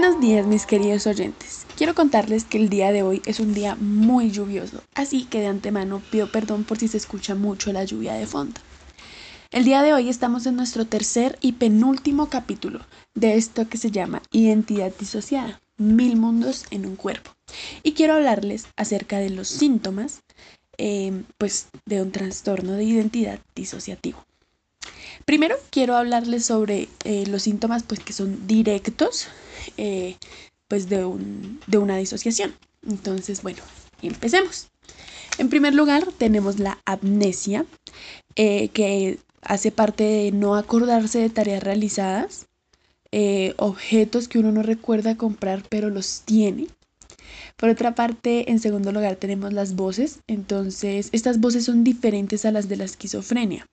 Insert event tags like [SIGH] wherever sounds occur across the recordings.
Buenos días mis queridos oyentes. Quiero contarles que el día de hoy es un día muy lluvioso, así que de antemano pido perdón por si se escucha mucho la lluvia de fondo. El día de hoy estamos en nuestro tercer y penúltimo capítulo de esto que se llama Identidad disociada, mil mundos en un cuerpo. Y quiero hablarles acerca de los síntomas eh, pues, de un trastorno de identidad disociativo. Primero quiero hablarles sobre eh, los síntomas pues, que son directos eh, pues de, un, de una disociación. Entonces, bueno, empecemos. En primer lugar, tenemos la amnesia, eh, que hace parte de no acordarse de tareas realizadas, objetos que uno no recuerda comprar pero los tiene. Por otra parte, en segundo lugar tenemos las voces. Entonces, estas voces son diferentes a las de la esquizofrenia,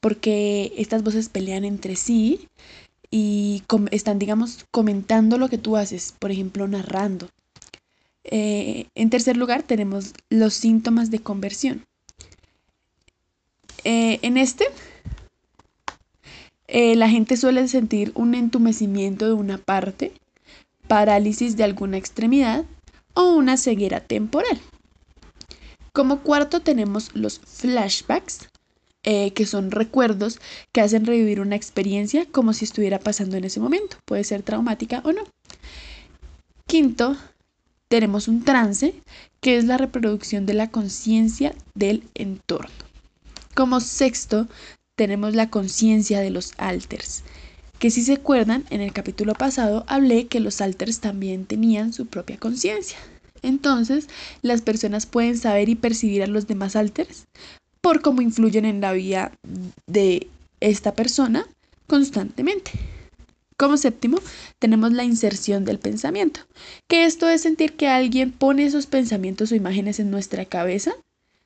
porque estas voces pelean entre sí y están, digamos, comentando lo que tú haces, por ejemplo, narrando. Eh, en tercer lugar, tenemos los síntomas de conversión. Eh, en este, eh, la gente suele sentir un entumecimiento de una parte, parálisis de alguna extremidad o una ceguera temporal. Como cuarto tenemos los flashbacks, eh, que son recuerdos que hacen revivir una experiencia como si estuviera pasando en ese momento. Puede ser traumática o no. Quinto, tenemos un trance, que es la reproducción de la conciencia del entorno. Como sexto, tenemos la conciencia de los alters, que si se acuerdan, en el capítulo pasado hablé que los alters también tenían su propia conciencia. Entonces, las personas pueden saber y percibir a los demás alters por cómo influyen en la vida de esta persona constantemente. Como séptimo, tenemos la inserción del pensamiento, que esto es sentir que alguien pone esos pensamientos o imágenes en nuestra cabeza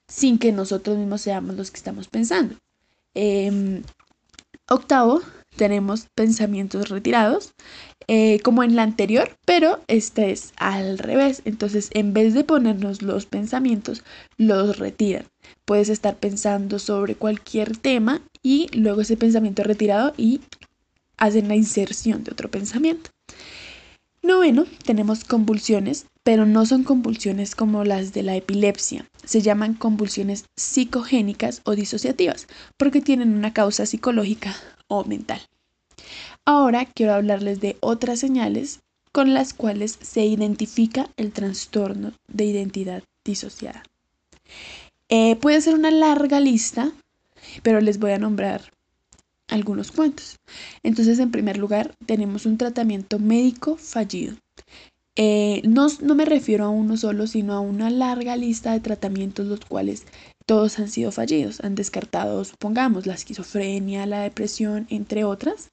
sin que nosotros mismos seamos los que estamos pensando. Em, octavo, tenemos pensamientos retirados, eh, como en la anterior, pero este es al revés. Entonces, en vez de ponernos los pensamientos, los retiran. Puedes estar pensando sobre cualquier tema y luego ese pensamiento retirado y hacen la inserción de otro pensamiento. Noveno, tenemos convulsiones, pero no son convulsiones como las de la epilepsia. Se llaman convulsiones psicogénicas o disociativas, porque tienen una causa psicológica o mental. Ahora quiero hablarles de otras señales con las cuales se identifica el trastorno de identidad disociada. Eh, puede ser una larga lista, pero les voy a nombrar algunos cuentos. Entonces, en primer lugar, tenemos un tratamiento médico fallido. Eh, no, no, me refiero a uno solo, sino a una larga lista de tratamientos los cuales todos han sido fallidos. Han descartado, supongamos, la esquizofrenia, la depresión, entre otras.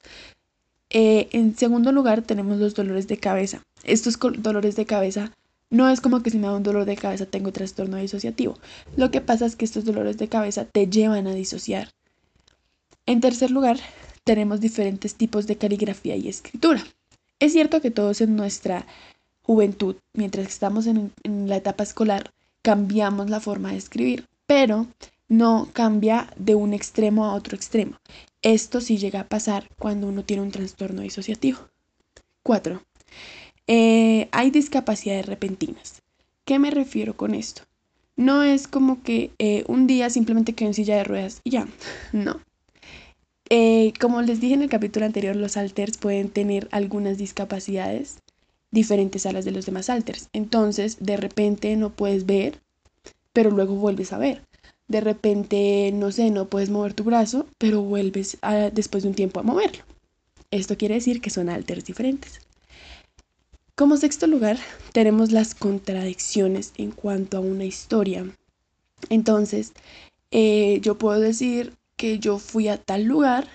Eh, en segundo lugar, tenemos los dolores de cabeza. Estos dolores de cabeza no es como que si me da un dolor de cabeza tengo trastorno disociativo. Lo que pasa es que estos dolores de cabeza te llevan a disociar. En tercer lugar, tenemos diferentes tipos de caligrafía y escritura. Es cierto que todos en nuestra juventud, mientras estamos en, la etapa escolar, cambiamos la forma de escribir, pero no cambia de un extremo a otro extremo. Esto sí llega a pasar cuando uno tiene un trastorno disociativo. 4. Eh, hay discapacidades repentinas. ¿Qué me refiero con esto? No es como que eh, un día simplemente quedo en silla de ruedas y ya. [LAUGHS] No. Eh, como les dije en el capítulo anterior, los alters pueden tener algunas discapacidades diferentes a las de los demás alters. Entonces, de repente no puedes ver, pero luego vuelves a ver. De repente, no sé, no puedes mover tu brazo, pero vuelves después de un tiempo a moverlo. Esto quiere decir que son alters diferentes. Como sexto lugar, tenemos las contradicciones en cuanto a una historia. Entonces, eh, yo puedo decir, que yo fui a tal lugar,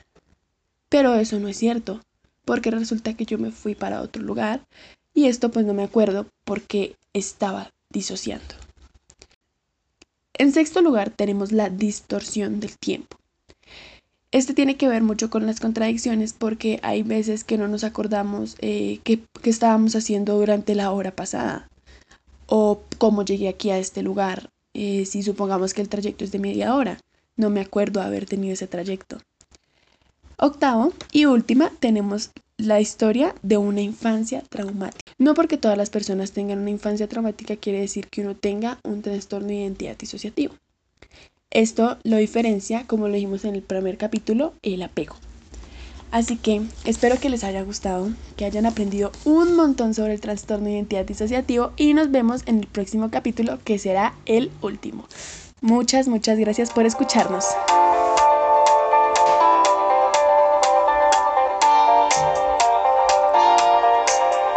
pero eso no es cierto, porque resulta que yo me fui para otro lugar y esto pues no me acuerdo porque estaba disociando. En sexto lugar tenemos la distorsión del tiempo. Este tiene que ver mucho con las contradicciones porque hay veces que no nos acordamos eh, qué, estábamos haciendo durante la hora pasada o cómo llegué aquí a este lugar, eh, si supongamos que el trayecto es de media hora. No me acuerdo haber tenido ese trayecto. Octavo y última tenemos la historia de una infancia traumática. No porque todas las personas tengan una infancia traumática quiere decir que uno tenga un trastorno de identidad disociativo. Esto lo diferencia, como lo dijimos en el primer capítulo, el apego. Así que espero que les haya gustado, que hayan aprendido un montón sobre el trastorno de identidad disociativo y nos vemos en el próximo capítulo que será el último. Muchas, muchas gracias por escucharnos.